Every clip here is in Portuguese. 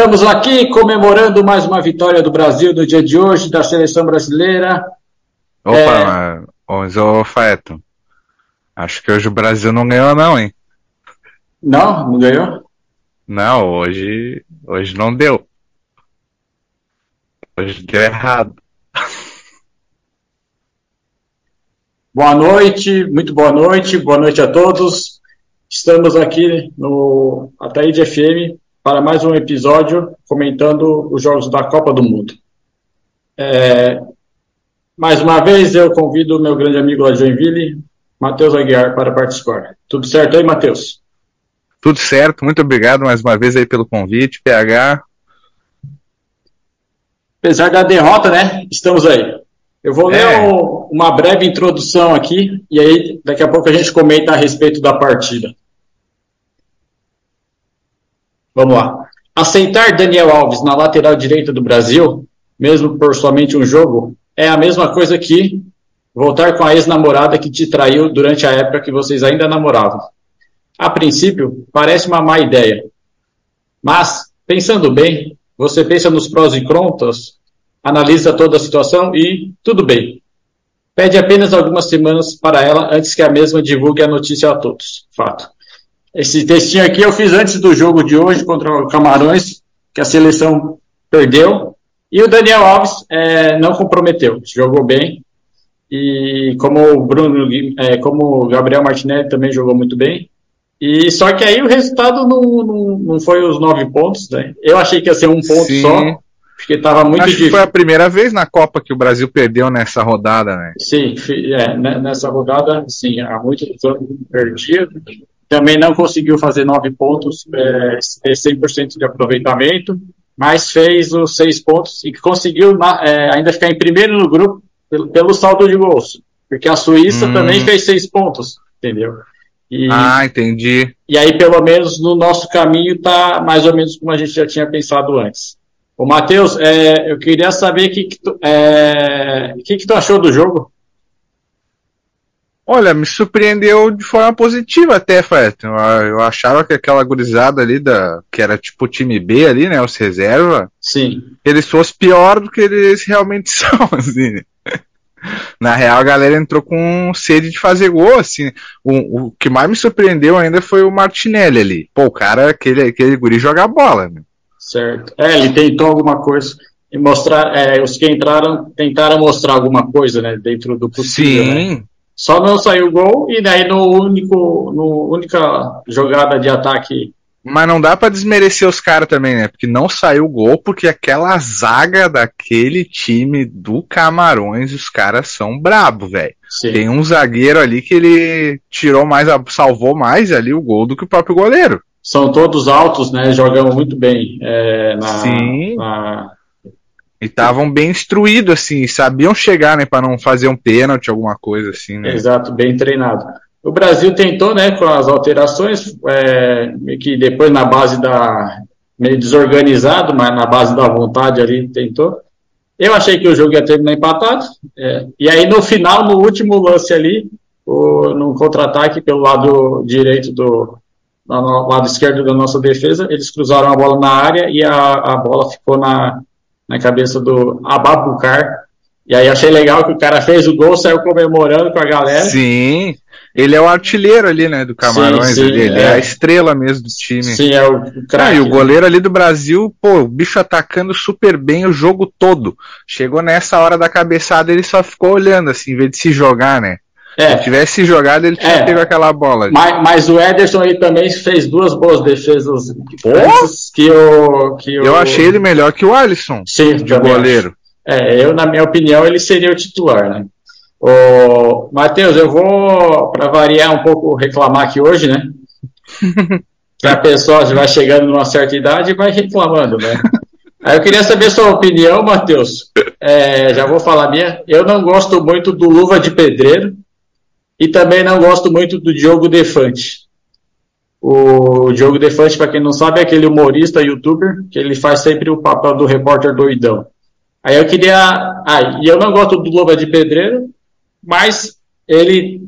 Estamos aqui comemorando mais uma vitória do Brasil no dia de hoje, da seleção brasileira. Opa, É. ô Feto, acho que hoje o Brasil não ganhou não, hein? Não, não ganhou? Não, hoje, hoje não deu. Hoje deu errado. Boa noite, muito boa noite, boa noite a todos. Estamos aqui no Ataíde FM para mais um episódio comentando os jogos da Copa do Mundo. É, mais uma vez eu convido o meu grande amigo lá de Joinville, Matheus Aguiar, para participar. Tudo certo aí, Matheus? Tudo certo, muito obrigado mais uma vez aí pelo convite, PH. Apesar da derrota, né? Estamos aí. Eu vou ler É. um- uma breve introdução aqui e aí daqui a pouco a gente comenta a respeito da partida. Vamos lá. Aceitar Daniel Alves na lateral direita do Brasil, mesmo por somente um jogo, é a mesma coisa que voltar com a ex-namorada que te traiu durante a época que vocês ainda namoravam. A princípio, parece uma má ideia. Mas, pensando bem, você pensa nos prós e contras, analisa toda a situação e tudo bem. Pede apenas algumas semanas para ela antes que a mesma divulgue a notícia a todos. Fato. Esse textinho aqui eu fiz antes do jogo de hoje contra o Camarões, que a seleção perdeu. E o Daniel Alves eh, não comprometeu, jogou bem. E como o Bruno, eh, como o Gabriel Martinelli também jogou muito bem. E só que aí o resultado não, não, não foi os nove pontos, né? Eu achei que ia ser um ponto Sim. só, porque estava muito acho que difícil. foi a primeira vez na Copa que o Brasil perdeu nessa rodada, né? Sim, é, né, nessa rodada, sim, há muitos anos perdia. Também não conseguiu fazer nove pontos, é, ter 100% de aproveitamento, mas fez os seis pontos e conseguiu é, ainda ficar em primeiro no grupo pelo, pelo saldo de gols. Porque a Suíça Hum. também fez seis pontos, entendeu? E, Ah, entendi. e aí, pelo menos, no nosso caminho está mais ou menos como a gente já tinha pensado antes. Ô, Matheus, é, eu queria saber o que, que, tu, é, o que, que tu achou do jogo. Olha, me surpreendeu de forma positiva até, Feto. Eu, achava que aquela gurizada ali, da, que era tipo o time B ali, né, os reserva, Sim. eles fossem pior do que eles realmente são, assim. né? Na real, a galera entrou com sede de fazer gol, assim. O, o que mais me surpreendeu ainda foi o Martinelli ali. Pô, o cara, aquele, aquele guri joga bola, né? Certo. É, ele tentou alguma coisa e mostrar, é, os que entraram tentaram mostrar alguma coisa, né, dentro do possível, né? Só não saiu gol e daí no único, no única jogada de ataque, mas não dá pra desmerecer os caras também, né? Porque não saiu gol, porque aquela zaga daquele time do Camarões, os caras são brabo, velho. Tem um zagueiro ali que ele tirou mais, salvou mais ali o gol do que o próprio goleiro. são todos altos, né, jogam muito bem é, na, Sim. na- E estavam bem instruídos, assim, sabiam chegar, né, pra não fazer um pênalti, alguma coisa assim, né? Exato, bem treinado. O Brasil tentou, né, com as alterações, é, que depois na base da. meio desorganizado, mas na base da vontade ali tentou. Eu achei que o jogo ia terminar empatado. é, e aí no final, no último lance ali, o no contra-ataque pelo lado direito do no lado esquerdo da nossa defesa, eles cruzaram a bola na área e a, a bola ficou na, na cabeça do Ababucar. E aí achei legal que o cara fez o gol, saiu comemorando com a galera. Sim. Ele é o artilheiro ali, né, do Camarões. Sim, sim, ele é. é. a estrela mesmo do time. Sim, é o craque. Ah, e o goleiro ali do Brasil, pô, o bicho atacando super bem o jogo todo. Chegou nessa hora da cabeçada, ele só ficou olhando, assim, em vez de se jogar, né? É. Se tivesse jogado, ele tinha é. pego aquela bola. Mas, mas, o Ederson aí também fez duas boas defesas. Que o, que o... Eu achei ele melhor que o Alisson, Sim, de goleiro. Acho. É, eu, na minha opinião, ele seria o titular, né? Ô, Matheus, eu vou, para variar um pouco, reclamar aqui hoje, né? que a pessoa vai chegando numa certa idade e vai reclamando, né? Aí eu queria saber sua opinião, Matheus. É, já vou falar minha. Eu não gosto muito do Luva de Pedreiro e também não gosto muito do Diogo Defante. O Diogo Defante, para quem não sabe, é aquele humorista, youtuber, que ele faz sempre o papel do repórter doidão. Aí eu queria. Ah, e eu não gosto do Luva de Pedreiro, mas ele,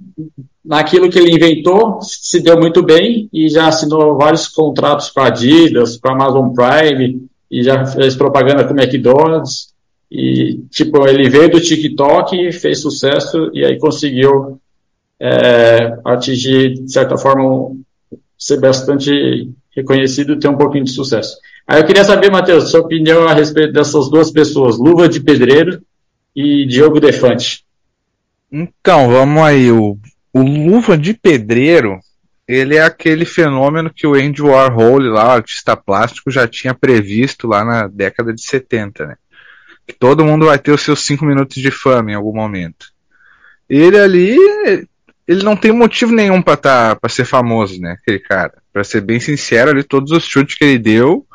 naquilo que ele inventou, se deu muito bem e já assinou vários contratos com a Adidas, com a Amazon Prime, e já fez propaganda com McDonald's. E, tipo, ele veio do TikTok, fez sucesso e aí conseguiu é, atingir, de certa forma, ser bastante reconhecido e ter um pouquinho de sucesso. Aí eu queria saber, Matheus, sua opinião a respeito dessas duas pessoas, Luva de Pedreiro e Diogo Defante. Então, vamos aí. O, o Luva de Pedreiro, ele é aquele fenômeno que o Andy Warhol, lá, artista plástico, já tinha previsto lá na década de 70, né? Que todo mundo vai ter os seus cinco minutos de fama em algum momento. Ele ali, ele não tem motivo nenhum para tá, pra ser famoso, né? Aquele cara. Para ser bem sincero, ali, todos os chutes que ele deu,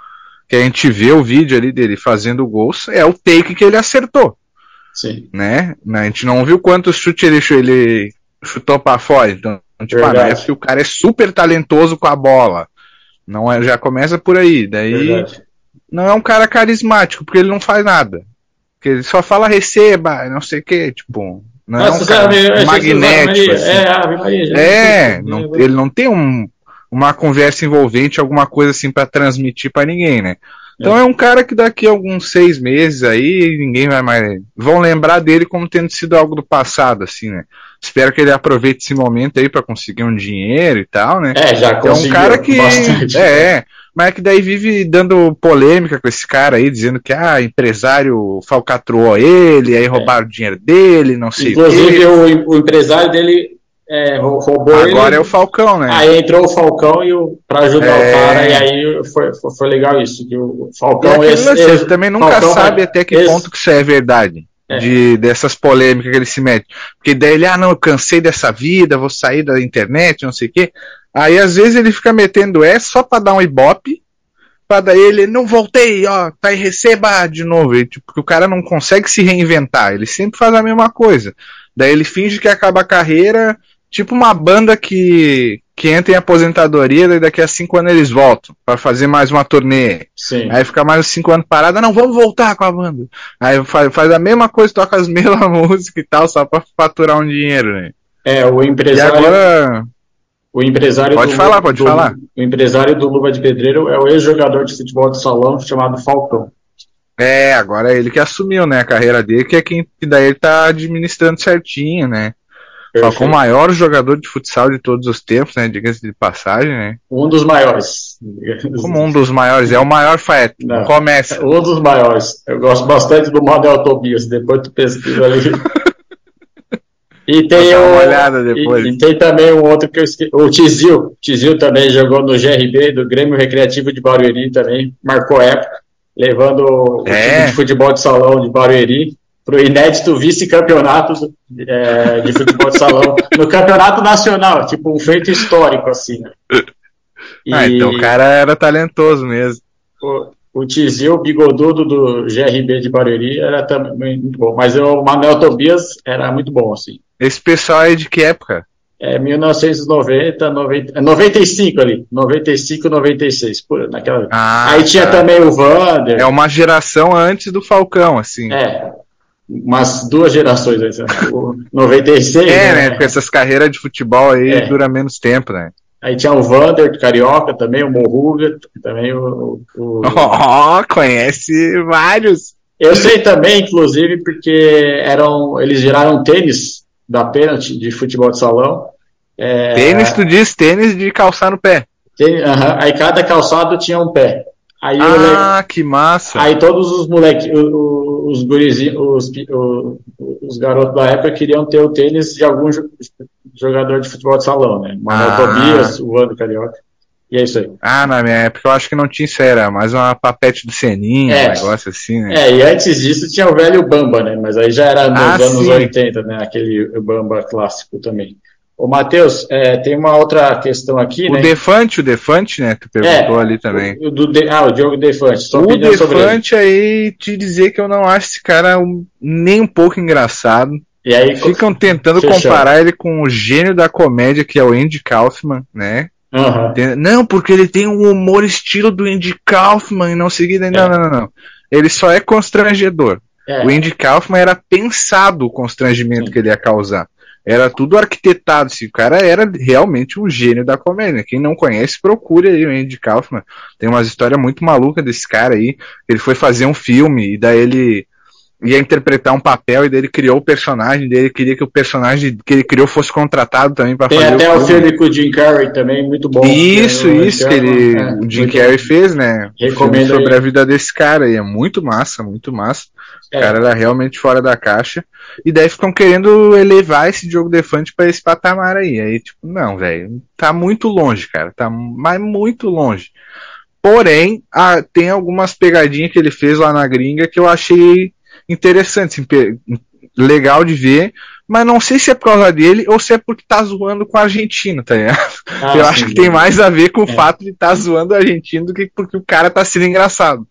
que a gente vê o vídeo ali dele fazendo gols, é o take que ele acertou. Sim. Né? A gente não viu quantos chutes ele, ele chutou para fora. Então, tipo, ah, é porque o cara é super talentoso com a bola. Não é, já começa por aí. Daí Verdade. não é um cara carismático, porque ele não faz nada. Porque ele só fala receba, não sei o que, tipo, não Nossa, é um cara magnético. Assim. É, Ave Maria, é não, ele não tem um, uma conversa envolvente, alguma coisa assim para transmitir para ninguém, né? Então é. é um cara que daqui a alguns seis meses aí ninguém vai mais. Vão lembrar dele como tendo sido algo do passado, assim, né? Espero que ele aproveite esse momento aí para conseguir um dinheiro e tal, né? É, já conseguiu. É um cara que. Bastante. É, mas é que daí vive dando polêmica com esse cara aí, dizendo que ah, empresário falcatrou ele, aí é. roubaram é. o dinheiro dele, não sei Inclusive, o, o, o empresário dele é, roubou Agora ele, é o Falcão, né? Aí entrou o Falcão e o, pra ajudar é... o cara, e aí foi, foi, foi, legal isso. Que o Falcão. E esse, esse, você também nunca Falcão, sabe até que esse... ponto que isso é verdade. É. De, dessas polêmicas que ele se mete. Porque daí ele, ah, não, eu cansei dessa vida, vou sair da internet, não sei o quê. Aí às vezes ele fica metendo essa só pra dar um ibope, pra daí ele, não voltei, ó, tá aí, receba de novo. E, tipo, porque o cara não consegue se reinventar, ele sempre faz a mesma coisa. Daí ele finge que acaba a carreira, tipo uma banda que, que entra em aposentadoria e daqui a cinco anos eles voltam para fazer mais uma turnê. Sim. Aí fica mais cinco anos parada, não, vamos voltar com a banda. Aí faz, faz a mesma coisa, toca as mesmas músicas e tal, só para faturar um dinheiro, né? É, o empresário. E agora. O empresário pode do, falar, pode do, falar. O empresário do Luva de Pedreiro é o ex-jogador de futebol de salão chamado Falcão. É, agora é ele que assumiu, né, a carreira dele, que é quem que daí ele tá administrando certinho, né? Falcão, o maior jogador de futsal de todos os tempos, né? Diga-se de passagem, né? Um dos maiores. Como um dos maiores? É o maior Faet. Começa. Um dos maiores. Eu gosto bastante do Manuel Tobias. Depois tu pesquisa ali. E tem uma olhada depois. E, e, tem também um outro que eu esqueci. O Tizil. Tizil também jogou no GRB, do Grêmio Recreativo de Barueri também. Marcou época. Levando o é. time de futebol de salão de Barueri para o inédito vice-campeonato é, de futebol de salão no campeonato nacional, tipo um feito histórico, assim. Né? E ah, então o cara era talentoso mesmo. O, o Tizil Bigodudo do GRB de Barueri era também muito bom, mas o Manuel Tobias era muito bom, assim. Esse pessoal é de que época? É 1990, 90, 95 ali, 95, 96, por, naquela. Ah, Aí tinha tá. também o Vander. É uma geração antes do Falcão, assim. É, umas duas gerações, aí, o 96. É, né? Porque essas carreiras de futebol aí é. duram menos tempo, né? Aí tinha o Vander do Carioca também, o Morruga, também o. o... Oh, conhece vários. Eu sei também, inclusive, porque eram, eles geraram tênis da pênalti de futebol de salão. É... Tênis, tu diz tênis de calçar no pé. Tênis, uh -huh. Aí cada calçado tinha um pé. Aí ah, que massa! Aí todos os moleques, os, os, os, garotos da época queriam ter o tênis de algum jogador de futebol de salão, né? Manuel ah. Tobias, o Wando Carioca. E é isso aí. Ah, na minha época eu acho que não tinha isso, era mais uma papete do Seninho, é. um negócio assim, né? É, e antes disso tinha o velho Bamba, né? Mas aí já era nos ah, anos sim. 80, né? Aquele Bamba clássico também. Ô, Matheus, é, tem uma outra questão aqui, o né? O Defante, o Defante, né? Tu perguntou é, ali também. O, do de, ah, o Diogo Defante. Só o Defante aí, te dizer que eu não acho esse cara um, nem um pouco engraçado. E aí, Ficam tentando fechou. comparar ele com o gênio da comédia, que é o Andy Kaufman, né? Uhum. Não, porque ele tem um humor estilo do Andy Kaufman e não seguida. Não, é. não, não, não. Ele só é constrangedor. É. O Andy Kaufman era pensado o constrangimento Sim. que ele ia causar. Era tudo arquitetado. Assim, o cara era realmente um gênio da comédia. Quem não conhece, procure aí o Andy Kaufman. Tem umas histórias muito malucas desse cara aí. Ele foi fazer um filme e daí ele ia interpretar um papel e dele criou o personagem dele, queria que o personagem que ele criou fosse contratado também para fazer Tem até o filme. filme com o Jim Carrey também, muito bom. Isso, isso que ele, é, o Jim Carrey fez, né? Recomendo sobre aí. a vida desse cara aí, é muito massa, muito massa. É. O cara era realmente fora da caixa. E daí ficam querendo elevar esse jogo defante para esse patamar aí. Aí, tipo, não, velho, tá muito longe, cara, tá mas muito longe. Porém, ah, tem algumas pegadinhas que ele fez lá na gringa que eu achei interessante, assim, legal de ver, mas não sei se é por causa dele ou se é porque tá zoando com o argentino, tá ligado? Ah, eu sim, acho que tem mais a ver com o é. fato de estar tá zoando o argentino do que porque o cara tá sendo engraçado.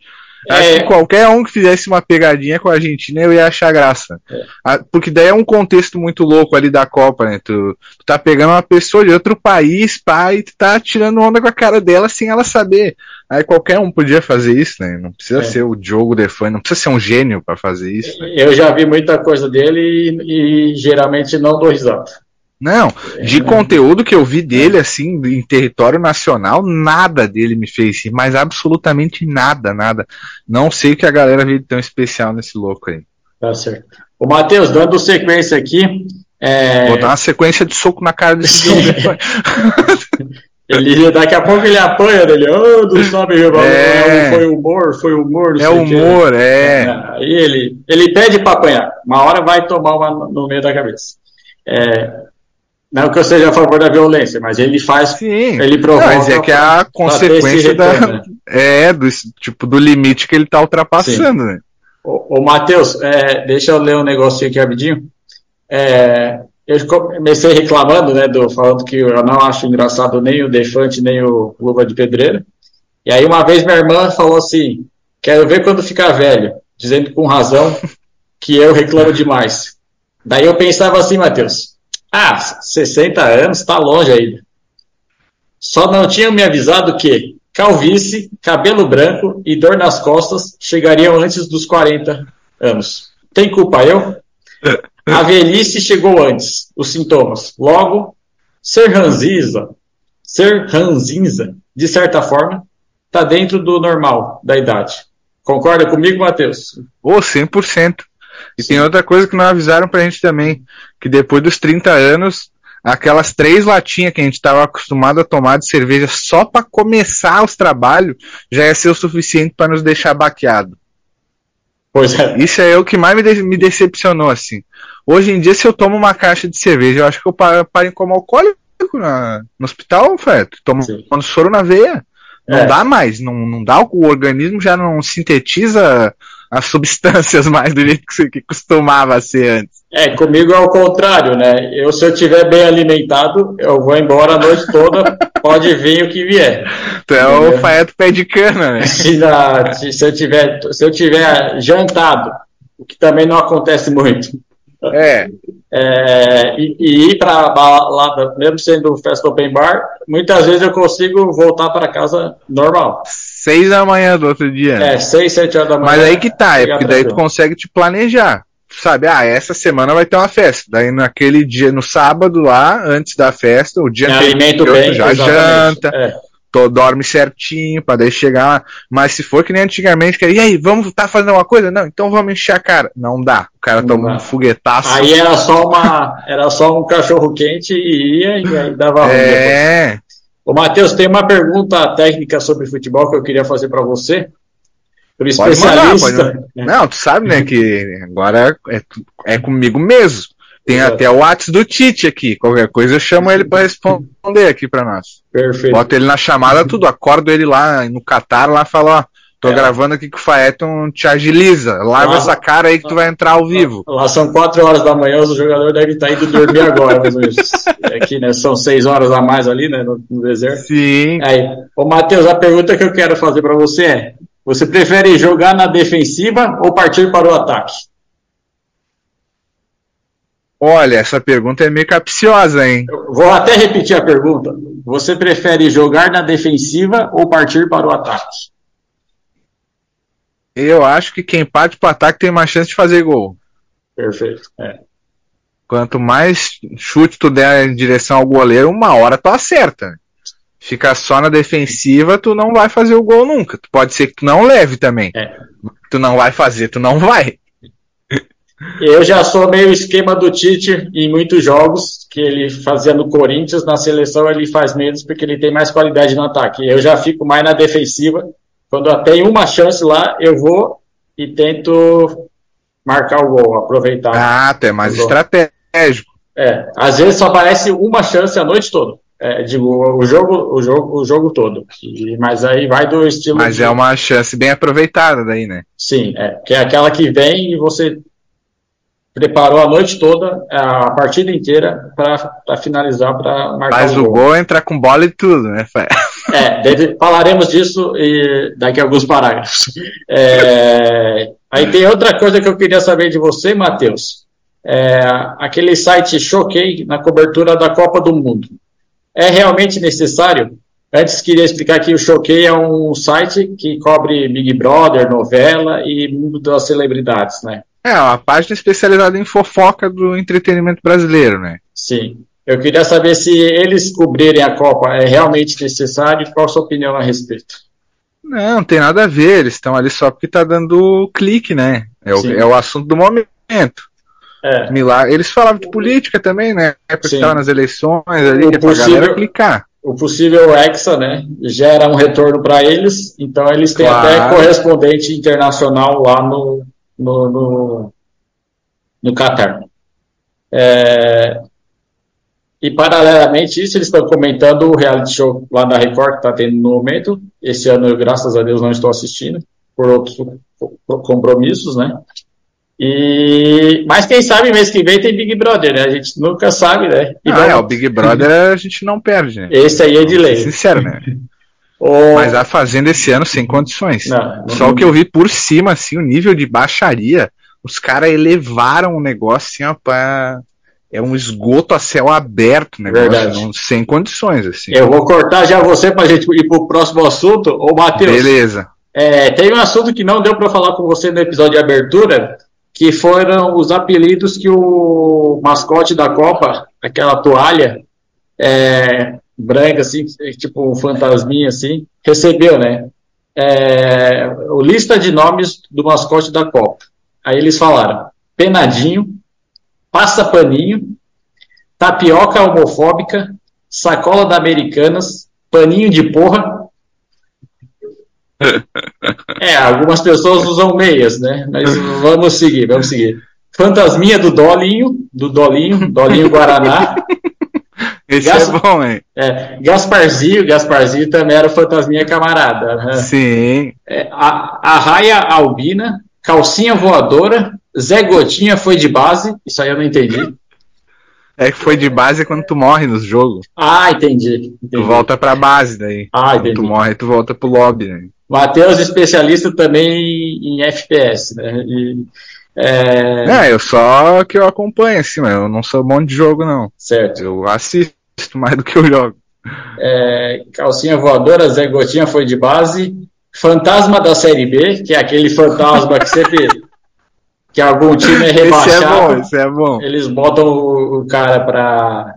É. Acho que qualquer um que fizesse uma pegadinha com a Argentina eu ia achar graça. É. Porque daí é um contexto muito louco ali da Copa, né? Tu, tu tá pegando uma pessoa de outro país, pai, e tu tá tirando onda com a cara dela sem ela saber. Aí qualquer um podia fazer isso, né? Não precisa é. ser o Diogo Defante, não precisa ser um gênio para fazer isso. Né? Eu já vi muita coisa dele e, e geralmente não dou risada. Não, de é, conteúdo que eu vi dele, assim, em território nacional, nada dele me fez rir, mas absolutamente nada, nada. Não sei o que a galera viu tão especial nesse louco aí. Tá certo. Ô, Matheus, dando sequência aqui. É... Vou dar uma sequência de soco na cara desse jogo. Ele, daqui a pouco ele apanha dele, oh, não sabe, é. foi humor, foi humor, É humor, é. é. Aí ele, ele pede para apanhar, uma hora vai tomar uma no meio da cabeça. É, não que eu seja a favor da violência, mas ele faz, Sim. ele provoca. Mas é que é a consequência da, né? é, do, tipo, do limite que ele está ultrapassando, Sim. né? Ô, ô Matheus, é, deixa eu ler um negocinho aqui rapidinho. É, eu comecei reclamando, né, do, falando que eu não acho engraçado nem o Defante, nem o Luva de Pedreira. E aí uma vez minha irmã falou assim, quero ver quando ficar velho, dizendo com razão que eu reclamo demais. Daí eu pensava assim, Matheus, ah, 60 anos, tá longe ainda. Só não tinham me avisado que calvície, cabelo branco e dor nas costas chegariam antes dos 40 anos. Tem culpa eu? A velhice chegou antes, os sintomas. Logo, ser ranzinza, ser ranzinza, de certa forma, está dentro do normal da idade. Concorda comigo, Matheus? Ô, oh, 100%. E Sim. tem outra coisa que não avisaram pra gente também, que depois dos 30 anos, aquelas três latinhas que a gente estava acostumado a tomar de cerveja só para começar os trabalhos, já ia ser o suficiente para nos deixar baqueado. Pois é. Isso é o que mais me, de me decepcionou, assim. Hoje em dia, se eu tomo uma caixa de cerveja, eu acho que eu paro, paro como alcoólico na, no hospital, Feto. Tomando soro na veia. Não é. dá mais, não, não dá, o organismo já não sintetiza as substâncias mais do jeito que, que costumava ser antes. É, comigo é o contrário, né? Eu, se eu estiver bem alimentado, eu vou embora a noite toda, pode vir o que vier. É o faeto pé de cana, né? Se, na, se, se, eu tiver, se eu tiver jantado, o que também não acontece muito, é. é e, e, ir para balada, mesmo sendo festa open bar, muitas vezes eu consigo voltar para casa normal. Seis da manhã do outro dia. É, seis, sete horas da manhã. Mas aí que tá, é porque daí tu consegue te planejar. Sabe, ah, essa semana vai ter uma festa. Daí naquele dia, no sábado lá, antes da festa, o dia É, anterior, bem, já exatamente. janta, É. tu dorme certinho, pra daí chegar lá. Mas se for que nem antigamente, que e aí, vamos tá fazendo alguma coisa? Não, então vamos encher a cara. Não dá. O cara dá. um foguetaço. Aí era só uma, era só um cachorro quente e ia e aí dava ruim é, Ô, Matheus, tem uma pergunta técnica sobre futebol que eu queria fazer para você. Pro Pode mandar, especialista. pode Não, tu sabe, né, que agora é, é comigo mesmo. Tem Exato. até o WhatsApp do Tite aqui. Qualquer coisa eu chamo ele pra responder aqui pra nós. Perfeito. Boto ele na chamada, tudo. Acordo ele lá no Catar, lá falo, ó, tô É. gravando aqui que o Faeton te agiliza. Lava Lava. essa cara aí que tu vai entrar ao vivo. Lá são 4 horas da manhã, os jogadores devem estar indo dormir agora, mais ou menos. Aqui, né? São 6 horas a mais ali, né? No, no deserto. Sim. Aí, ô Matheus, a pergunta que eu quero fazer para você é: você prefere jogar na defensiva ou partir para o ataque? Olha, essa pergunta é meio capciosa, hein? Eu vou até repetir a pergunta. Você prefere jogar na defensiva ou partir para o ataque? Eu acho que quem parte pro ataque tem mais chance de fazer gol. Perfeito. É. Quanto mais chute tu der em direção ao goleiro, uma hora tu acerta. Fica só na defensiva, tu não vai fazer o gol nunca. Tu pode ser que tu não leve também. É. Tu não vai fazer, tu não vai. Eu já sou meio esquema do Tite em muitos jogos que ele fazia no Corinthians, na seleção ele faz menos porque ele tem mais qualidade no ataque. Eu já fico mais na defensiva. Quando eu tenho uma chance lá, eu vou e tento marcar o gol, aproveitar. Ah, tu é mais estratégico. É, às vezes só aparece uma chance a noite toda. É, digo, o jogo, o jogo, o jogo todo. E- mas aí vai do estilo. Mas de- é uma chance bem aproveitada daí, né? Sim, é, que é aquela que vem e você preparou a noite toda, a partida inteira, para finalizar, para marcar Faz o gol, entra com bola e tudo, né? É, deve- falaremos disso e daqui a alguns parágrafos. É, aí tem outra coisa que eu queria saber de você, Matheus. É, aquele site Choquei na cobertura da Copa do Mundo. É realmente necessário? Antes queria explicar que o Choquei é um site que cobre Big Brother, novela e mundo das celebridades, né? É, uma página especializada em fofoca do entretenimento brasileiro, né? Sim. Eu queria saber se eles cobrirem a Copa é realmente necessário e qual a sua opinião a respeito. Não, não tem nada a ver, eles estão ali só porque tá dando clique, né? É o, é o assunto do momento. É, Milagre. Eles falavam de política também, né? Porque Sim. estava nas eleições ali, O é possível- galera clicar. o possível Hexa, né, gera um retorno para eles, então eles têm Claro. até correspondente internacional lá no, no, no, no Qatar. É, e paralelamente isso, eles estão comentando o reality show lá da Record que está tendo no momento. Esse ano, eu, graças a Deus, não estou assistindo, por outros co- compromissos, né? E, mas quem sabe mês que vem tem Big Brother, né? A gente nunca sabe, né? E Ah, é, o vamos- Big Brother a gente não perde, né? esse aí é de lei. Sincero, né? O- Mas a Fazenda esse ano sem condições. Não, não- Só o que eu vi por cima, assim, o nível de baixaria, os caras elevaram o negócio assim, ó, pra... É um esgoto a céu aberto, o negócio, Verdade. não- sem condições, assim. Eu vou cortar já você para a gente ir para o próximo assunto. Ô, Matheus, Beleza. é, tem um assunto que não deu para falar com você no episódio de abertura, que foram os apelidos que o mascote da Copa, aquela toalha é, branca, assim, tipo um fantasminha, assim, recebeu, né? É, o lista de nomes do mascote da Copa. Aí eles falaram penadinho, passa paninho, tapioca homofóbica, sacola da Americanas, paninho de porra. É, algumas pessoas usam meias, né? Mas vamos seguir, vamos seguir. Fantasminha do Dolinho, do Dolinho, Dolinho Guaraná. Esse Gas- é bom, hein? É, Gasparzinho, Gasparzinho também era o fantasminha camarada. né? Sim. É, a, a Raia Albina, Calcinha Voadora, Zé Gotinha foi de base, isso aí eu não entendi. É que foi de base quando tu morre nos jogos. Ah, entendi. Tu entendi. volta pra base daí. Ah, Quando tu entendi. morre, tu volta pro lobby, né? Matheus, especialista também em FPS, né? E, é, É, eu só que eu acompanho, assim, mas eu não sou bom de jogo, não. certo. Eu assisto mais do que eu jogo. É, calcinha voadora, Zé Gotinha foi de base. Fantasma da Série B, que é aquele fantasma que sempre que algum time é Esse é rebaixado, bom, esse é bom. eles botam o, o cara pra.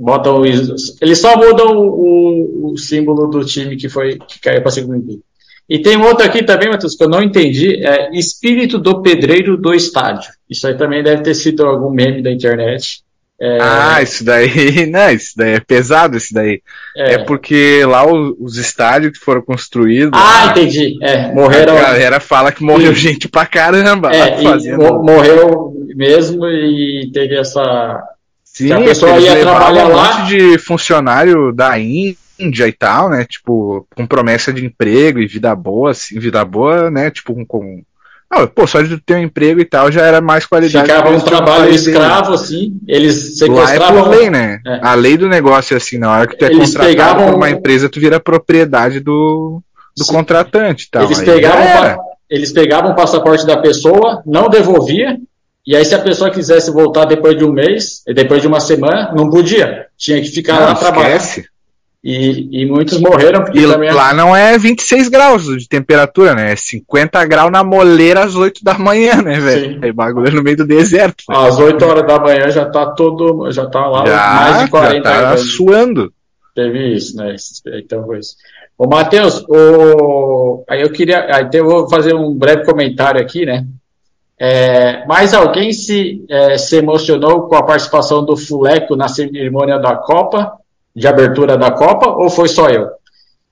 Botam eles só mudam o, o símbolo do time que foi que caiu para segunda equipe. E tem outro aqui também, Matheus, que eu não entendi, é espírito do pedreiro do estádio. Isso aí também deve ter sido algum meme da internet. É, Ah, isso daí, não, isso daí é pesado, isso daí. É, porque lá o- os estádios que foram construídos, Ah, a entendi. É, morreram. galera fala que morreu Sim. gente pra caramba É, fazendo. mo- morreu mesmo e teve essa. Sim, a pessoa ia trabalhar um lá. monte de funcionário da Índia e tal, né? Tipo, com promessa de emprego e vida boa, assim, vida boa, né? Tipo, com. com... Ah, pô, só de ter um emprego e tal já era mais qualidade. Ficava um trabalho escravo, assim. Eles Lá é sequestravam. por lei, né? É. A lei do negócio é assim, na hora que tu é Eles contratado pegavam- por uma empresa, tu vira propriedade do, do Sim. contratante e tal. eles, Aí pegavam, eles pegavam o passaporte da pessoa, não devolvia, e aí se a pessoa quisesse voltar depois de um mês, e depois de uma semana, não podia. Tinha que ficar Não, lá trabalhando. E, e muitos morreram porque E também. lá não é 26 graus de temperatura, né? É 50 graus na moleira às 8 da manhã, né, velho? É bagulho no meio do deserto. Às 8 horas da manhã já tá todo. Já tá lá mais Já, de 40 já tá suando. Teve isso, né? Então foi isso. Ô, Matheus, o... aí eu queria. Aí eu vou fazer um breve comentário aqui, né? É, mais alguém se, é, se emocionou com a participação do Fuleco na cerimônia da Copa, de abertura da Copa, ou foi só eu?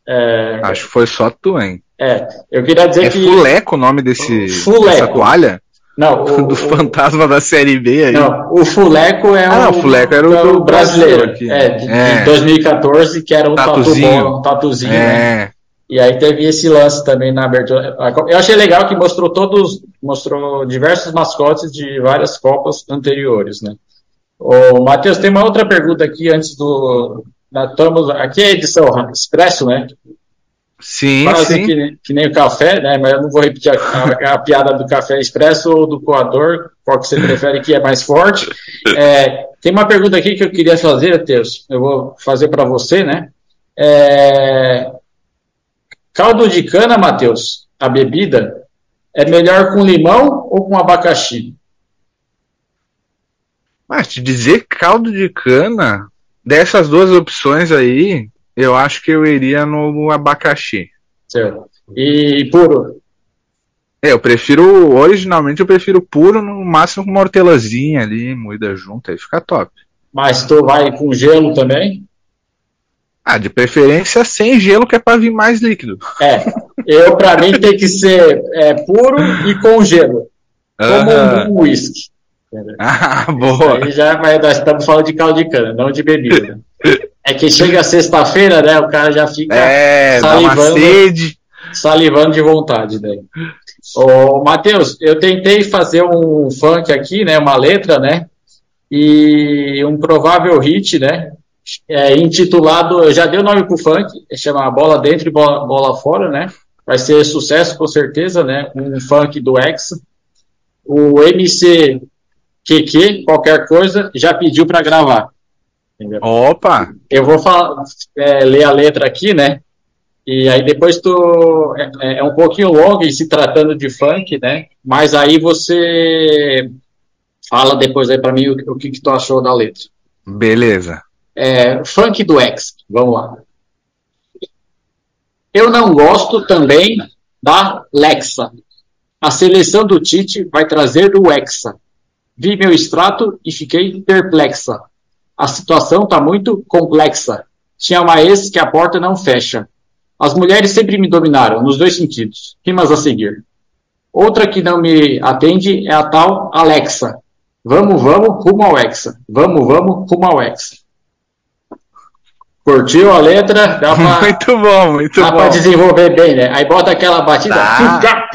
É, Acho que foi só tu, hein? é, eu queria dizer É que. Fuleco o nome desse, Fuleco. dessa toalha? Não, o, do o- fantasma da série B aí. não, o Fuleco é Ah, o, o Fuleco era o é do brasileiro, Brasil aqui. é, de, de É. 2014, que era um tatu Tatuzinho. bom, um tatuzinho, né? É. E aí teve esse lance também na abertura. Eu achei legal que mostrou todos, mostrou diversos mascotes de várias Copas anteriores, né? Ô, Matheus, tem uma outra pergunta aqui antes do. nós Estamos, aqui é a edição Expresso, né? Sim, Quase sim. que, nem- que nem o café, né? Mas eu não vou repetir a, a- a piada do café expresso ou do coador, qual que você prefere que é mais forte. É, tem uma pergunta aqui que eu queria fazer, Matheus. Eu vou fazer para você, né? É, caldo de cana, Matheus, a bebida, é melhor com limão ou com abacaxi? Mas te dizer caldo de cana, dessas duas opções aí, eu acho que eu iria no abacaxi. Certo. E puro? É, eu prefiro, originalmente eu prefiro puro, no máximo com uma hortelazinha ali, moída junto, aí fica top. Mas tu vai com gelo também? Ah, de preferência sem gelo, que é pra vir mais líquido. É. Eu, para mim, tem que ser é, puro e com gelo. Como Aham. um whisky. Entendeu? Ah, Isso boa. aí já, mas nós estamos falando de caldo de cana, não de bebida. É que chega sexta-feira, né? O cara já fica É, salivando. sede. salivando de vontade, né? Ô, Matheus, eu tentei fazer um funk aqui, né? Uma letra, né? E um provável hit, né? É, intitulado, eu já dei o nome pro funk, chama Bola Dentro e Bola, Bola Fora, né? Vai ser sucesso com certeza, né? Um funk do Hexa. O MC QQ, qualquer coisa, já pediu para gravar. Entendeu? Opa! Eu vou falar, é, ler a letra aqui, né? E aí depois tu é, é um pouquinho longo em se tratando de funk, né? Mas aí você fala depois aí para mim o, o que, que tu achou da letra. Beleza. É, funk do X, vamos lá. Eu não gosto também da Lexa. A seleção do Tite vai trazer o Hexa. Vi meu extrato e fiquei perplexa. A situação tá muito complexa. Tinha uma ex que a porta não fecha. As mulheres sempre me dominaram, nos dois sentidos. Rimas a seguir. Outra que não me atende é a tal Alexa. Vamos, vamos, rumo ao Hexa. Vamos, vamos, rumo ao Hexa. Curtiu a letra? Dá pra, Muito bom, muito dá pra bom. desenvolver bem, né? Aí bota aquela batida. Tá.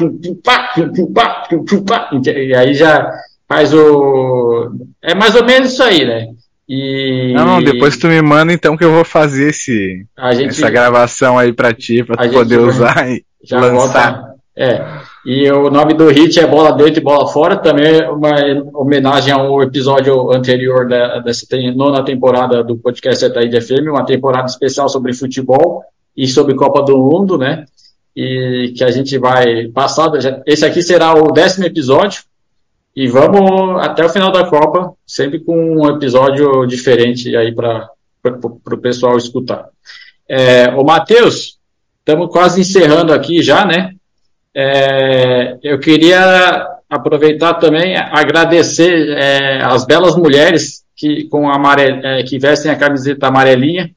E aí já faz o. É mais ou menos isso aí, né? E. Não, não, depois tu me manda então que eu vou fazer esse, a gente essa gravação aí pra ti, pra tu poder usar e já lançar. bota. É. E o nome do hit é Bola Dentro e Bola Fora, também uma homenagem ao episódio anterior da, dessa nona temporada do podcast Ataíde FM, uma temporada especial sobre futebol e sobre Copa do Mundo, né? E que a gente vai passar. Esse aqui será o décimo episódio. E vamos até o final da Copa, sempre com um episódio diferente aí para o pessoal escutar. É, o Matheus, estamos quase encerrando aqui já, né? É, eu queria aproveitar também agradecer é, as belas mulheres que com amarel, é, que vestem a camiseta amarelinha,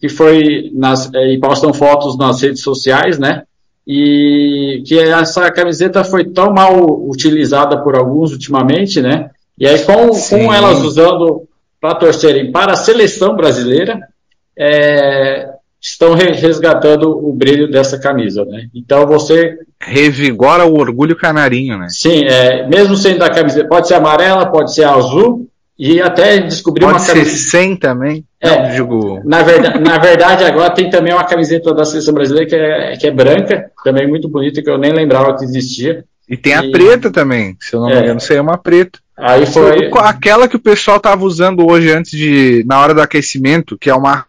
que foi nas, é, e postam fotos nas redes sociais, né? E que essa camiseta foi tão mal utilizada por alguns ultimamente, né? E aí com, com elas usando para torcerem para a seleção brasileira, é, estão resgatando o brilho dessa camisa, né? Então você revigora o orgulho canarinho, né? Sim, é, mesmo sendo da camiseta, pode ser amarela, pode ser azul e até descobrir pode uma camiseta sem também. É, digo... na verdade, na verdade agora tem também uma camiseta da seleção brasileira que é, que é branca, também muito bonita que eu nem lembrava que existia. E tem a e... preta também, se eu não me é. engano, isso aí é uma preta. Aí foi aquela que o pessoal tava usando hoje antes de na hora do aquecimento, que é uma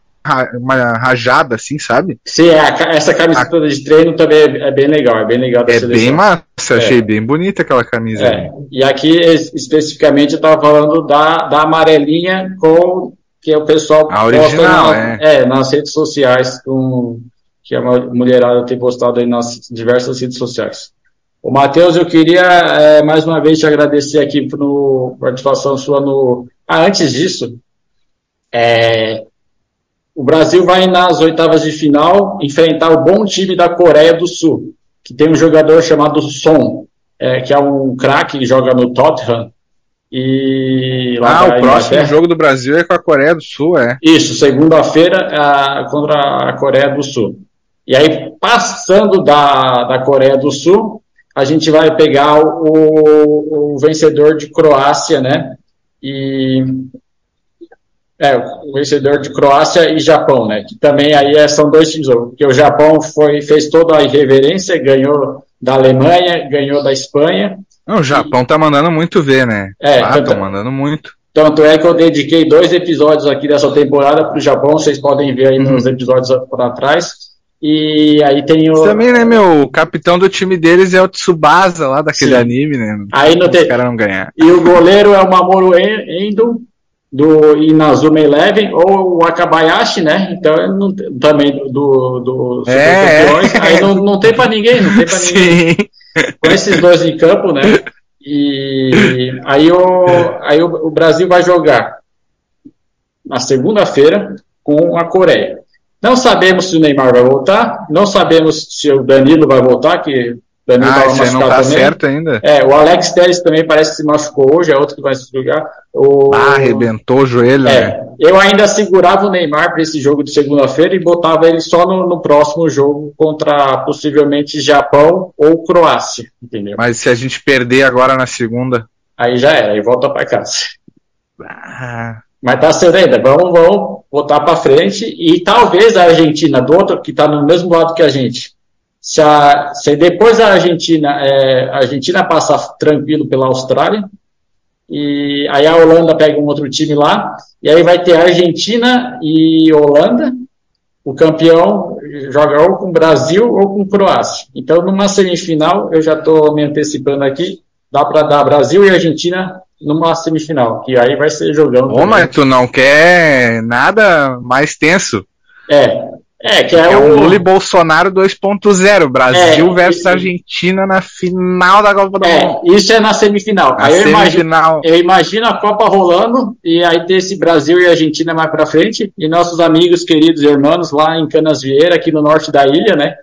uma rajada, assim, sabe? Sim, é, essa camiseta a... de treino também é, é, bem legal, é bem legal da É seleção. bem massa, achei é. bem bonita aquela camisa. É. E aqui, especificamente, eu estava falando da, da amarelinha com que o pessoal a original, na, é. é. nas redes sociais, com, que a mulherada tem postado aí nas diversas redes sociais. O Matheus, eu queria é, mais uma vez te agradecer aqui por participação sua no. Ah, antes disso, é, o Brasil vai nas oitavas de final enfrentar o bom time da Coreia do Sul, que tem um jogador chamado Son, é, que é um craque que joga no Tottenham. E lá ah, o próximo jogo do Brasil é com a Coreia do Sul, é? Isso, segunda-feira contra a Coreia do Sul. E aí, passando da, da Coreia do Sul, a gente vai pegar o, o vencedor de Croácia, né? E é, o vencedor de Croácia e Japão, né? Que também aí é, são dois times, porque o Japão foi, fez toda a irreverência, ganhou da Alemanha, ganhou da Espanha. Não, o Japão e, tá mandando muito ver, né? É, ah, tanto, mandando muito. Tanto é que eu dediquei dois episódios aqui dessa temporada para o Japão, vocês podem ver aí uhum. nos episódios para trás. E aí tem o. Também, né, meu? O capitão do time deles é o Tsubasa lá daquele Sim. anime, né? Aí não tem. não ganhar. E o goleiro é o Mamoru Endo, do Inazuma Eleven ou o Akabayashi, né? Então não, também do, do Super é, Campeões. Aí não, não tem para ninguém, não tem para ninguém. Com esses dois em campo, né? E aí o, aí o, o Brasil vai jogar na segunda-feira com a Coreia. Não sabemos se o Neymar vai voltar, não sabemos se o Danilo vai voltar, que Danilo ah, esse não tá também. certo ainda. É, o Alex Telles também parece que se machucou hoje, é outro que vai se jogar. O... Ah, arrebentou o joelho, é, né? Eu ainda segurava o Neymar para esse jogo de segunda-feira e botava ele só no, no, próximo jogo contra possivelmente Japão ou Croácia, entendeu? Mas se a gente perder agora na segunda. Aí já era, aí volta para casa. Ah. Mas tá sendo ainda, vamos, vamos botar para frente e talvez a Argentina do outro, que tá no mesmo lado que a gente, se, a, se depois a Argentina, é, a Argentina passar tranquilo pela Austrália, e aí a Holanda pega um outro time lá, e aí vai ter Argentina e Holanda, o campeão joga ou com Brasil ou com Croácia. Então, numa semifinal, eu já estou me antecipando aqui, dá para dar Brasil e Argentina numa semifinal, que aí vai ser jogando. Ô, mas tu não quer nada mais tenso? É, é, que é, é o Lula e Bolsonaro 2.0, Brasil é, versus isso, Argentina na final da Copa do é, Mundo. Isso é na semifinal. Na aí semifinal. Eu, imagino, eu imagino a Copa rolando e aí ter esse Brasil e Argentina mais pra frente e nossos amigos, queridos irmãos lá em Canas Vieira, aqui no norte da ilha, né?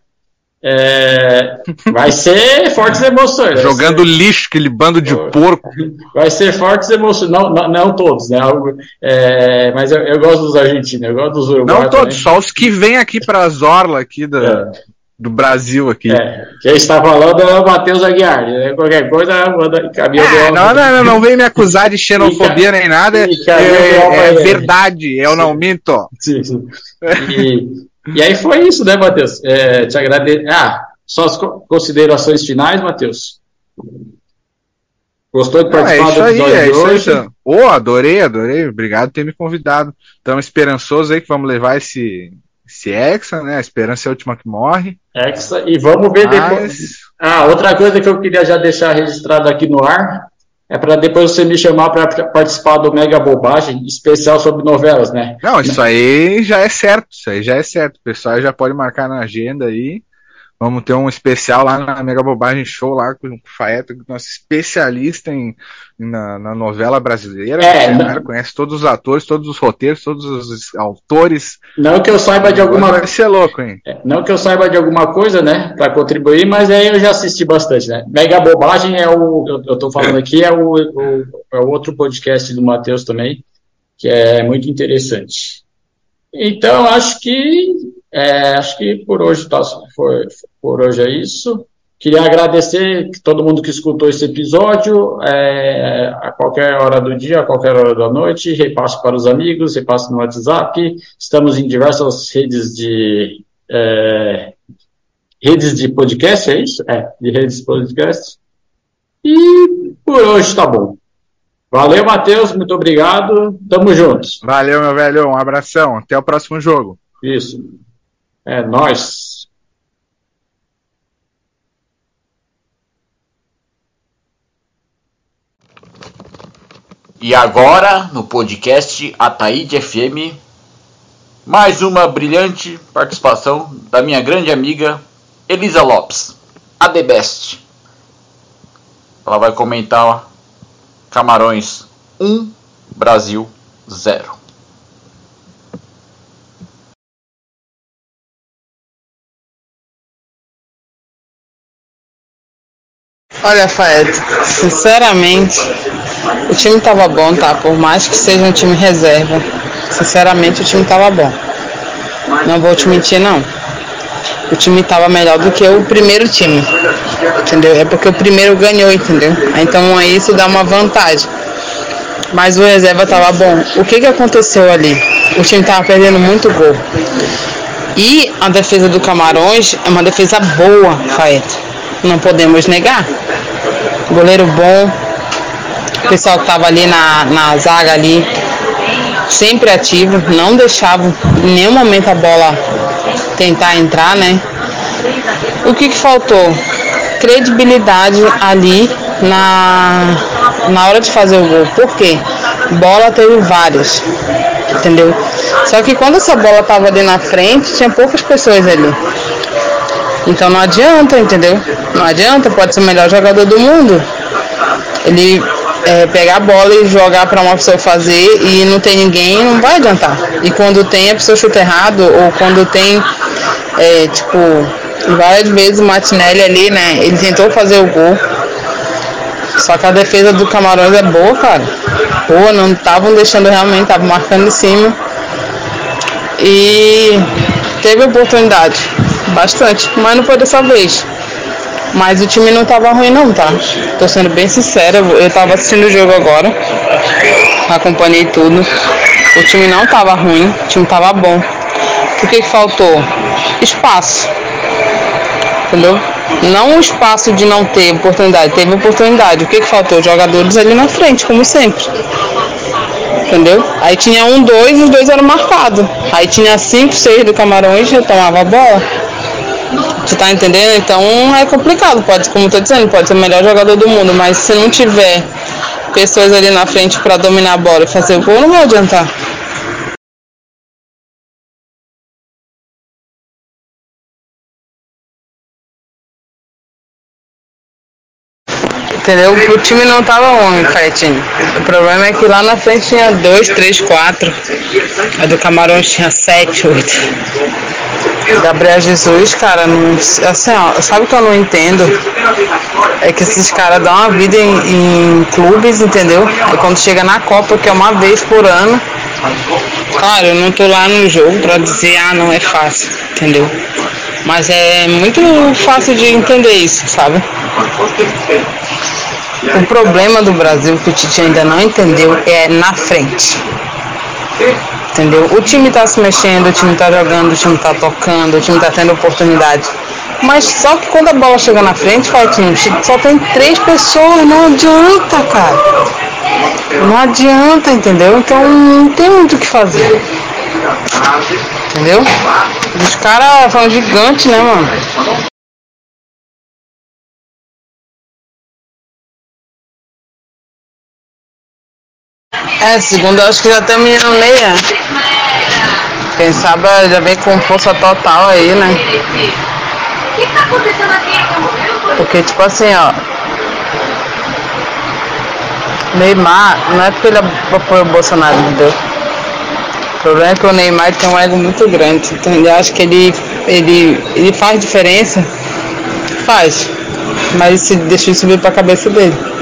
É, vai ser fortes emoções. Jogando ser, lixo, aquele bando de porco. Vai ser fortes emoções. Não, não, não todos, né? É, mas eu, eu, gosto dos argentinos, eu gosto dos uruguaios. Não todos, também. só os que vêm aqui para as orla aqui do, é. do Brasil aqui. É, quem está falando é o Matheus Aguiar. Né? Qualquer coisa, manda caminho é, não, não, não, não vem me acusar de xenofobia nem nada. É, é, verdade, eu não minto. Sim, sim. E, e aí foi isso, né, Matheus? É, te agradeço. Ah, só as considerações finais, Matheus? Gostou de participar Não, é isso aí, é isso hoje? Aí, então. oh, adorei, adorei. Obrigado por ter me convidado. Estamos esperançosos aí que vamos levar esse, esse Hexa, né? A esperança é a última que morre. Hexa, e vamos ver Mas... depois. Ah, outra coisa que eu queria já deixar registrado aqui no ar é para depois você me chamar para participar do Mega Bobagem especial sobre novelas, né? Não, isso aí já é certo, isso aí já é certo. O pessoal já pode marcar na agenda aí. Vamos ter um especial lá na Mega Bobagem Show lá com o Faeta, nosso especialista em, na, na novela brasileira. É, né? não- conhece todos os atores, todos os roteiros, todos os autores. Não que eu saiba de alguma Vai ser louco, hein? É, Não que eu saiba de alguma coisa, né, para contribuir, mas aí eu já assisti bastante, né. Mega Bobagem é o, eu, eu tô falando aqui, é o, o- é o outro podcast do Matheus também, que é muito interessante. Então, acho que, é, acho que por hoje tá, foi, por hoje é isso. Queria agradecer todo mundo que escutou esse episódio, é, a qualquer hora do dia, a qualquer hora da noite, repasse para os amigos, repasse no WhatsApp. Estamos em diversas redes de é, redes de podcast, é isso? É, de redes de podcast. E por hoje tá bom. Valeu, Matheus, muito obrigado. Tamo juntos. Valeu, meu velho. Um abração. Até o próximo jogo. Isso. É nós. E agora, no podcast Ataíde FM, mais uma brilhante participação da minha grande amiga Elisa Lopes, a The Best. Ela vai comentar Camarões 1, Brasil 0. Olha, Faed, sinceramente, o time tava bom, tá? Por mais que seja um time reserva, sinceramente o time tava bom. Não vou te mentir, não. O time tava melhor do que o primeiro time, entendeu? É porque o primeiro ganhou, entendeu? Então aí isso dá uma vantagem. Mas o reserva tava bom. O que que aconteceu ali? O time tava perdendo muito gol. E a defesa do Camarões é uma defesa boa, Faed. Não podemos negar. Goleiro bom. O pessoal que tava ali na, na zaga ali, sempre ativo, não deixava em nenhum momento a bola tentar entrar, né? O que, que faltou? Credibilidade ali na, na hora de fazer o gol. Por quê? Bola teve várias, entendeu? Só que quando essa bola tava ali na frente, tinha poucas pessoas ali. Então não adianta, entendeu? Não adianta, pode ser o melhor jogador do mundo. Ele é, pegar a bola e jogar para uma pessoa fazer e não tem ninguém, não vai adiantar. E quando tem, a pessoa chuta errado, ou quando tem, é, tipo, várias vezes o Martinelli ali, né? Ele tentou fazer o gol. Só que a defesa do Camarões é boa, cara. Boa, não estavam deixando realmente, estavam marcando em cima. E teve oportunidade, bastante, mas não foi dessa vez. Mas o time não tava ruim não, tá? Tô sendo bem sincera, eu tava assistindo o jogo agora, acompanhei tudo. O time não tava ruim, o time tava bom. O que, que faltou? Espaço. Entendeu? Não o espaço de não ter oportunidade, teve oportunidade. O que, que faltou? Jogadores ali na frente, como sempre entendeu? Aí tinha um, dois, os dois eram marcados. Aí tinha cinco, seis do Camarões, já tomava a bola. Tu tá entendendo? Então é complicado, pode, como eu tô dizendo, pode ser o melhor jogador do mundo, mas se não tiver pessoas ali na frente para dominar a bola e fazer o gol, não vai adiantar. Entendeu? O time não tava ruim, Fetinho. O problema é que lá na frente tinha dois, três, quatro. A do Camarões tinha sete, oito. Gabriel Jesus, cara, não, assim, ó, sabe o que eu não entendo? É que esses caras dão uma vida em, em clubes, entendeu? E quando chega na Copa, que é uma vez por ano, claro, eu não tô lá no jogo pra dizer, ah, não é fácil, entendeu? Mas é muito fácil de entender isso, sabe? O problema do Brasil que o Tite ainda não entendeu é na frente. Entendeu? O time tá se mexendo, o time tá jogando, o time tá tocando, o time tá tendo oportunidade. Mas só que quando a bola chega na frente, Faitinho, só tem três pessoas, não adianta, cara. Não adianta, entendeu? Então não tem muito o que fazer. Entendeu? Os caras são gigantes, né, mano? É, segundo eu acho que já tem o menino Neia. Quem sabe já vem com força total aí, né? O que acontecendo aqui? Porque, tipo assim, ó. Neymar, não é porque ele apoia o Bolsonaro, entendeu? O problema é que o Neymar tem um ego muito grande, entendeu? Eu acho que ele, ele, ele faz diferença, faz, mas se deixa subir pra cabeça dele.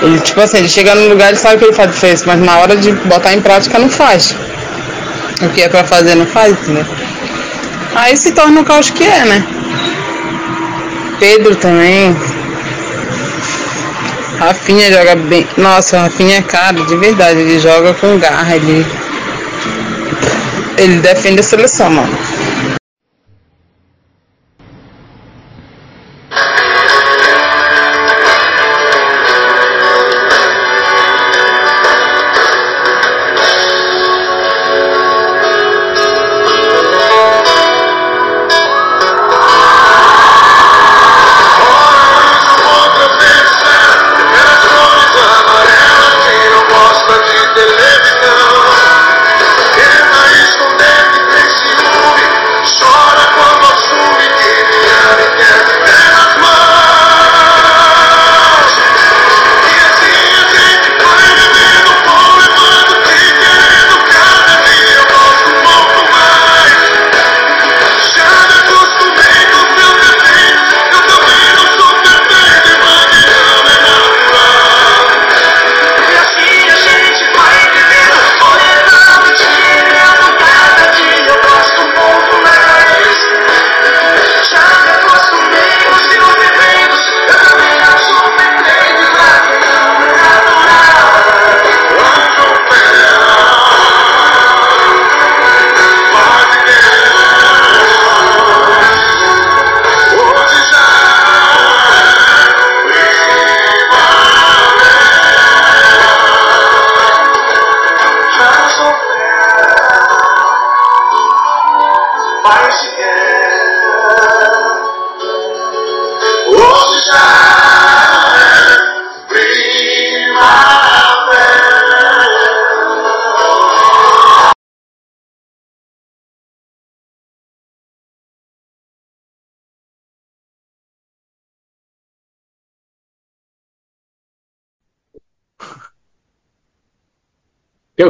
Ele, tipo assim, ele chega no lugar e sabe que ele faz diferença, mas na hora de botar em prática não faz. O que é pra fazer não faz, entendeu? Aí se torna o caos que é, né? Pedro também. Rafinha joga bem. Nossa, Rafinha é caro, de verdade. Ele joga com garra, ele. Ele defende a seleção, mano.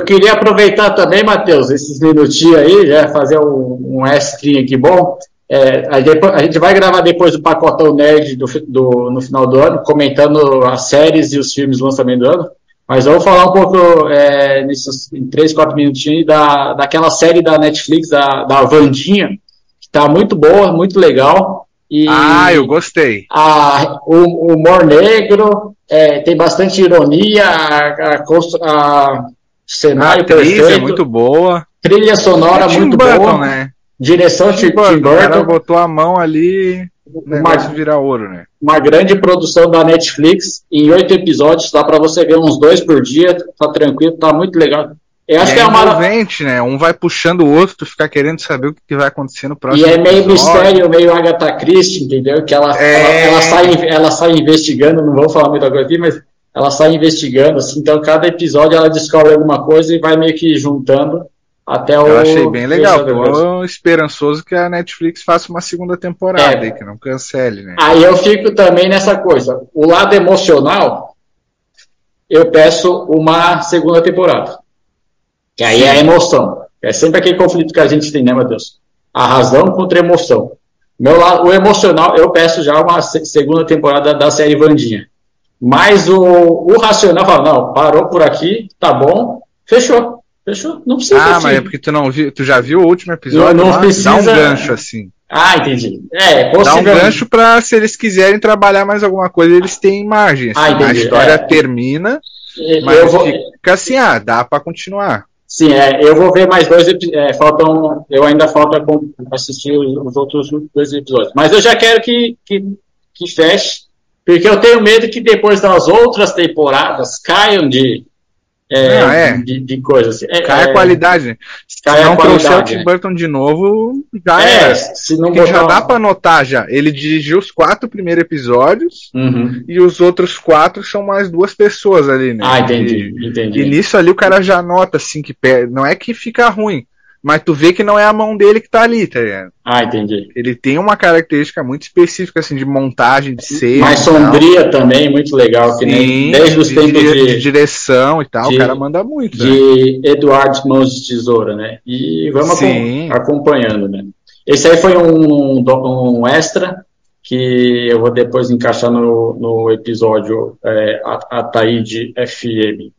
Queria aproveitar também, Matheus, esses minutinhos aí, já fazer um, um extrinho aqui bom. É, a, gente vai gravar depois o Pacotão Nerd do, do- no final do ano, comentando as séries e os filmes do lançamento do ano. Mas eu vou falar um pouco, é, nesses em 3, 4 minutinhos, da, daquela série da Netflix, da, da Vandinha, que tá muito boa, muito legal. E Ah, eu gostei. a, o, o humor negro, é, tem bastante ironia, a, a A cenário atriz perfeito, é muito boa. trilha sonora É Tim muito Burton, boa, né? direção Tim de Tim cara Burton, botou a mão ali, uma, negócio vira ouro, né? uma grande produção da Netflix, em oito episódios, dá para você ver uns dois por dia, tá tranquilo, tá muito legal. Eu acho e que é é uma, envolvente, né? Um vai puxando o outro, tu fica querendo saber o que vai acontecer no E próximo é meio episódio. mistério, meio Agatha Christie, entendeu? Que ela, É. ela, ela sai, ela sai investigando, não vou falar muita coisa aqui, mas ela sai investigando, assim, então cada episódio ela descobre alguma coisa e vai meio que juntando até o. Eu achei bem legal. Tô esperançoso que a Netflix faça uma segunda temporada É. aí, que não cancele, né? Aí eu fico também nessa coisa. O lado emocional, eu peço uma segunda temporada. Que aí é a emoção. É sempre aquele conflito que a gente tem, né, meu Deus? A razão contra a emoção. Meu lado, o emocional, eu peço já uma se- segunda temporada da série Vandinha. Mas o, o racional fala, não, parou por aqui, tá bom, fechou. Fechou. Não precisa Ah, assim. mas é porque tu não viu, tu já viu o último episódio? Não- não lá? precisa- Dá um gancho assim. Ah, entendi. É, Dá um gancho pra se eles quiserem trabalhar mais alguma coisa, eles têm margem. assim. Ah, a entendi. história É. termina, Eu mas vou- fica assim, ah, dá pra continuar. Sim, é, eu vou ver mais dois episódios. faltam, eu ainda falta assistir os, os outros dois episódios. Mas eu já quero que, que, que feche, porque eu tenho medo que depois das outras temporadas caiam de, é, Ah, é. De, de coisas. assim. É, Cai é, a qualidade. Se cai a não trouxer o qualidade, Tim é. Burton de novo, já É, se não Porque já botar- dá pra notar já. Ele dirigiu os quatro primeiros episódios Uhum. e os outros quatro são mais duas pessoas ali, né? Ah, entendi, E, entendi. e nisso ali o cara já nota, assim, que não é que fica ruim, mas tu vê que não é a mão dele que tá ali, tá ligado? Ah, entendi. Ele tem uma característica muito específica, assim, de montagem, de cena. Mais e tal. sombria também, muito legal, que nem Sim, desde os de, tempos de de, direção e tal, de- o cara manda muito, né? de Eduardo Mãos de Tesoura, né? E vamos Sim. acompanhando, né? Esse aí foi um, um extra que eu vou depois encaixar no, no episódio é, Ataíde FM.